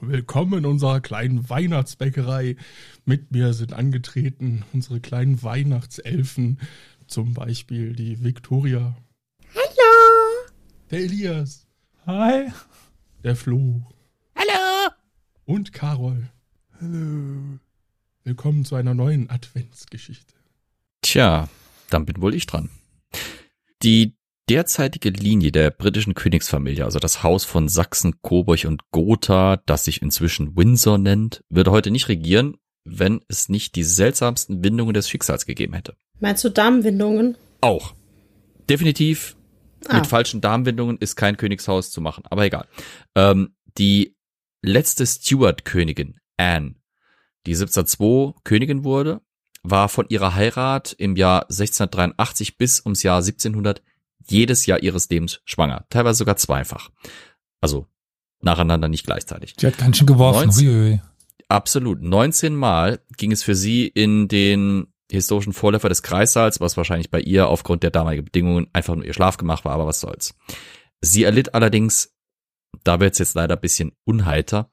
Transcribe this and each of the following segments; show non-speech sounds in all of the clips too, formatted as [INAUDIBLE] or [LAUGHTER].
willkommen in unserer kleinen Weihnachtsbäckerei. Mit mir sind angetreten unsere kleinen Weihnachtselfen, zum Beispiel die Victoria. Hallo. Der Elias. Hi. Der Flo. Hallo. Und Carol. Hallo. Willkommen zu einer neuen Adventsgeschichte. Tja, dann bin wohl ich dran. Die derzeitige Linie der britischen Königsfamilie, also das Haus von Sachsen, Coburg und Gotha, das sich inzwischen Windsor nennt, würde heute nicht regieren, wenn es nicht die seltsamsten Windungen des Schicksals gegeben hätte. Meinst du Darmwindungen? Auch. Definitiv Ah. mit falschen Darmwindungen ist kein Königshaus zu machen, aber egal. Ähm, die letzte Stuart-Königin, Anne, die 1702 Königin wurde, war von ihrer Heirat im Jahr 1683 bis ums Jahr 1700 jedes Jahr ihres Lebens schwanger, teilweise sogar zweifach. Also nacheinander, nicht gleichzeitig. Die hat ganz schön geworfen. 19 Huiui. Absolut. 19 Mal ging es für sie in den historischen Vorläufer des Kreissaals, was wahrscheinlich bei ihr aufgrund der damaligen Bedingungen einfach nur ihr Schlafgemach war, aber was soll's. Sie erlitt allerdings, da wird's jetzt leider ein bisschen unheiter,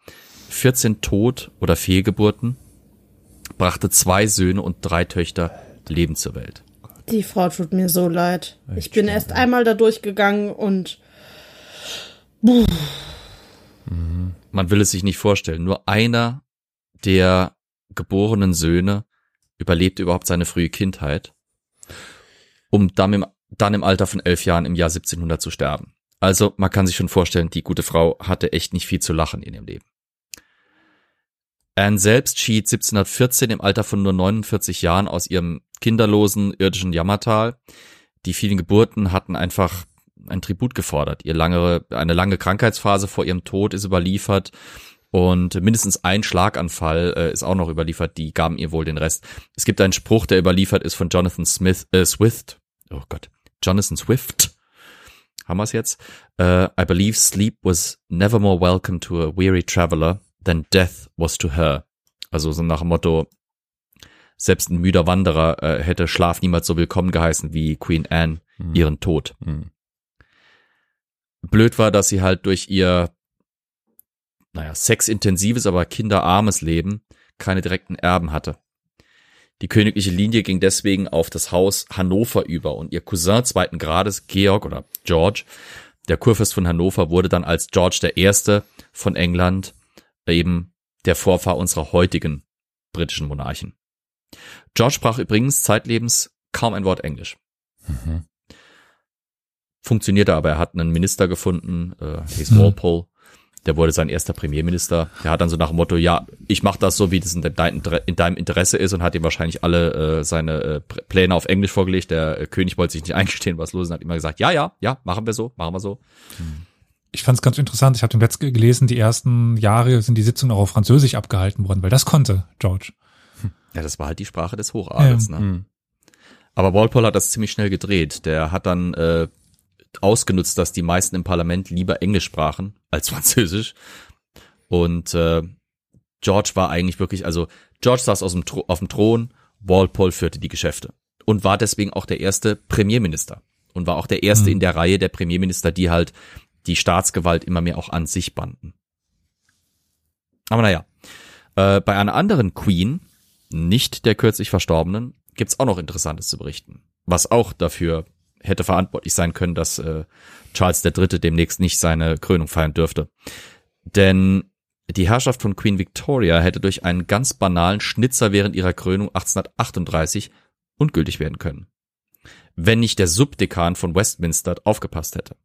14 Tod- oder Fehlgeburten, brachte zwei Söhne und drei Töchter Leben zur Welt. Die Frau tut mir so leid. Echt ich bin schade. erst einmal da durchgegangen und Man will es sich nicht vorstellen. Nur einer der geborenen Söhne überlebte überhaupt seine frühe Kindheit, um dann im, dann im Alter von elf Jahren im Jahr 1700 zu sterben. Also man kann sich schon vorstellen, die gute Frau hatte echt nicht viel zu lachen in ihrem Leben. Anne selbst schied 1714 im Alter von nur 49 Jahren aus ihrem kinderlosen irdischen Jammertal. Die vielen Geburten hatten einfach ein Tribut gefordert. Ihr lange, eine lange Krankheitsphase vor ihrem Tod ist überliefert und mindestens ein Schlaganfall äh, ist auch noch überliefert. Die gaben ihr wohl den Rest. Es gibt einen Spruch, der überliefert ist von Jonathan Smith, äh, Swift. Oh Gott, Jonathan Swift. Haben wir es jetzt? Äh, I believe sleep was never more welcome to a weary traveler than death was to her. Also so nach dem Motto, selbst ein müder Wanderer äh, hätte Schlaf niemals so willkommen geheißen wie Queen Anne Hm. ihren Tod. Hm. Blöd war, dass sie halt durch ihr, naja, sexintensives, aber kinderarmes Leben keine direkten Erben hatte. Die königliche Linie ging deswegen auf das Haus Hannover über und ihr Cousin zweiten Grades, Georg oder George, der Kurfürst von Hannover, wurde dann als George der Erste von England eben der Vorfahr unserer heutigen britischen Monarchen. George sprach übrigens zeitlebens kaum ein Wort Englisch. Mhm. Funktionierte aber, er hat einen Minister gefunden, äh, hieß Hm. Walpole, der wurde sein erster Premierminister. Der hat dann so nach dem Motto, ja, ich mache das so, wie das in, dein, in deinem Interesse ist und hat ihm wahrscheinlich alle äh, seine äh, Pläne auf Englisch vorgelegt. Der äh, König wollte sich nicht [LAUGHS] eingestehen, was los ist und hat immer gesagt, ja, ja, ja, machen wir so, machen wir so. Ich fand es ganz interessant. Ich habe im letzten gelesen, die ersten Jahre sind die Sitzungen auch auf Französisch abgehalten worden, weil das konnte George. Ja, das war halt die Sprache des Hochadels. Ja. Ne? Hm. Aber Walpole hat das ziemlich schnell gedreht. Der hat dann äh, ausgenutzt, dass die meisten im Parlament lieber Englisch sprachen als [LAUGHS] Französisch. Und äh, George war eigentlich wirklich, also George saß aus dem auf dem Thron, Walpole führte die Geschäfte und war deswegen auch der erste Premierminister und war auch der erste Mhm. in der Reihe der Premierminister, die halt die Staatsgewalt immer mehr auch an sich banden. Aber naja, äh, bei einer anderen Queen, nicht der kürzlich Verstorbenen, gibt's auch noch Interessantes zu berichten. Was auch dafür hätte verantwortlich sein können, dass äh, Charles III. demnächst nicht seine Krönung feiern dürfte. Denn die Herrschaft von Queen Victoria hätte durch einen ganz banalen Schnitzer während ihrer Krönung 1838 ungültig werden können. Wenn nicht der Subdekan von Westminster aufgepasst hätte.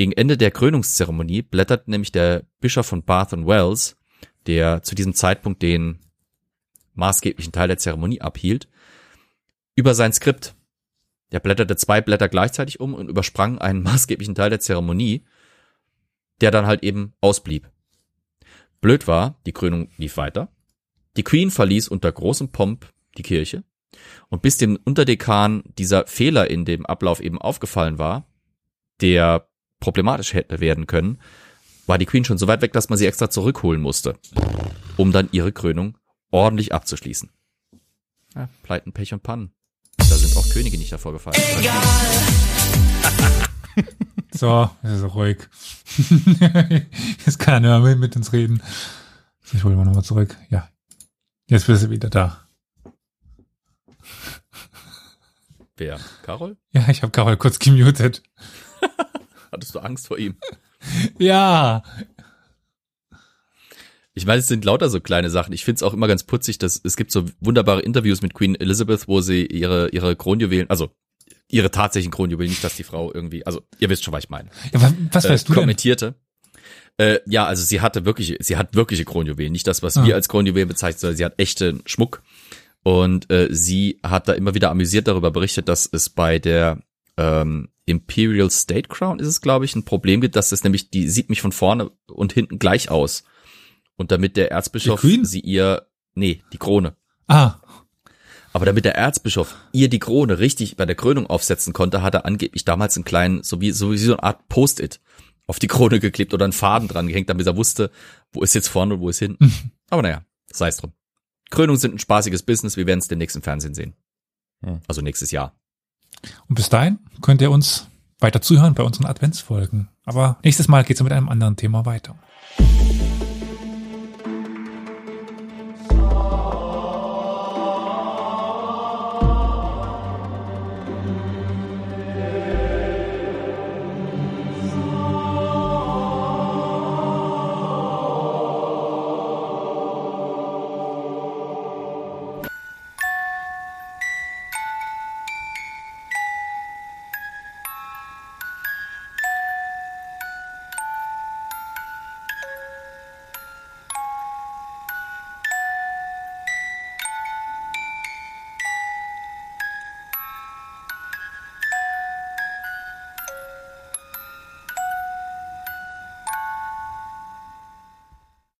Gegen Ende der Krönungszeremonie blättert nämlich der Bischof von Bath and Wells, der zu diesem Zeitpunkt den maßgeblichen Teil der Zeremonie abhielt, über sein Skript. Der blätterte zwei Blätter gleichzeitig um und übersprang einen [LAUGHS] maßgeblichen Teil der Zeremonie, der dann halt eben ausblieb. Blöd war, die Krönung lief weiter. Die Queen verließ unter großem Pomp die Kirche. Und bis dem Unterdekan dieser Fehler in dem Ablauf eben aufgefallen war, der problematisch hätte werden können, war die Queen schon so weit weg, dass man sie extra zurückholen musste, um dann ihre Krönung ordentlich abzuschließen. Ja, Pleiten, Pech und Pannen. Da sind auch Könige nicht davor gefallen. [LAUGHS] So, ist so ruhig. [LAUGHS] Jetzt kann er mehr mit uns reden. Ich hole mal nochmal zurück. Ja. Jetzt bist du wieder da. Wer? Carol? Ja, ich habe Carol kurz gemutet. Hattest du Angst vor ihm? [LAUGHS] Ja. Ich meine, es sind lauter so kleine Sachen. Ich finde es auch immer ganz putzig, dass es gibt so wunderbare Interviews mit Queen Elizabeth, wo sie ihre, ihre Kronjuwelen, also ihre tatsächlichen Kronjuwelen, nicht, dass die Frau irgendwie, also ihr wisst schon, was ich meine. ja was, was weißt äh, du denn? kommentierte. Äh, ja, also sie hatte wirklich, sie hat wirkliche Kronjuwelen, nicht das, was Ah. wir als Kronjuwelen bezeichnen, sondern sie hat echten Schmuck. Und äh, sie hat da immer wieder amüsiert darüber berichtet, dass es bei der ähm, Imperial State Crown ist es, glaube ich, ein Problem gibt, dass es nämlich, die sieht mich von vorne und hinten gleich aus. Und damit der Erzbischof sie ihr, nee, die Krone. Ah, Aber damit der Erzbischof ihr die Krone richtig bei der Krönung aufsetzen konnte, hat er angeblich damals einen kleinen, so wie, so wie so eine Art Post-it auf die Krone geklebt oder einen Faden dran gehängt, damit er wusste, wo ist jetzt vorne und wo ist hinten. [LAUGHS] Aber naja, sei es drum. Krönungen sind ein spaßiges Business, wir werden es demnächst im Fernsehen sehen. Hm. Also nächstes Jahr. Und bis dahin könnt ihr uns weiter zuhören bei unseren Adventsfolgen. Aber nächstes Mal geht's mit einem anderen Thema weiter.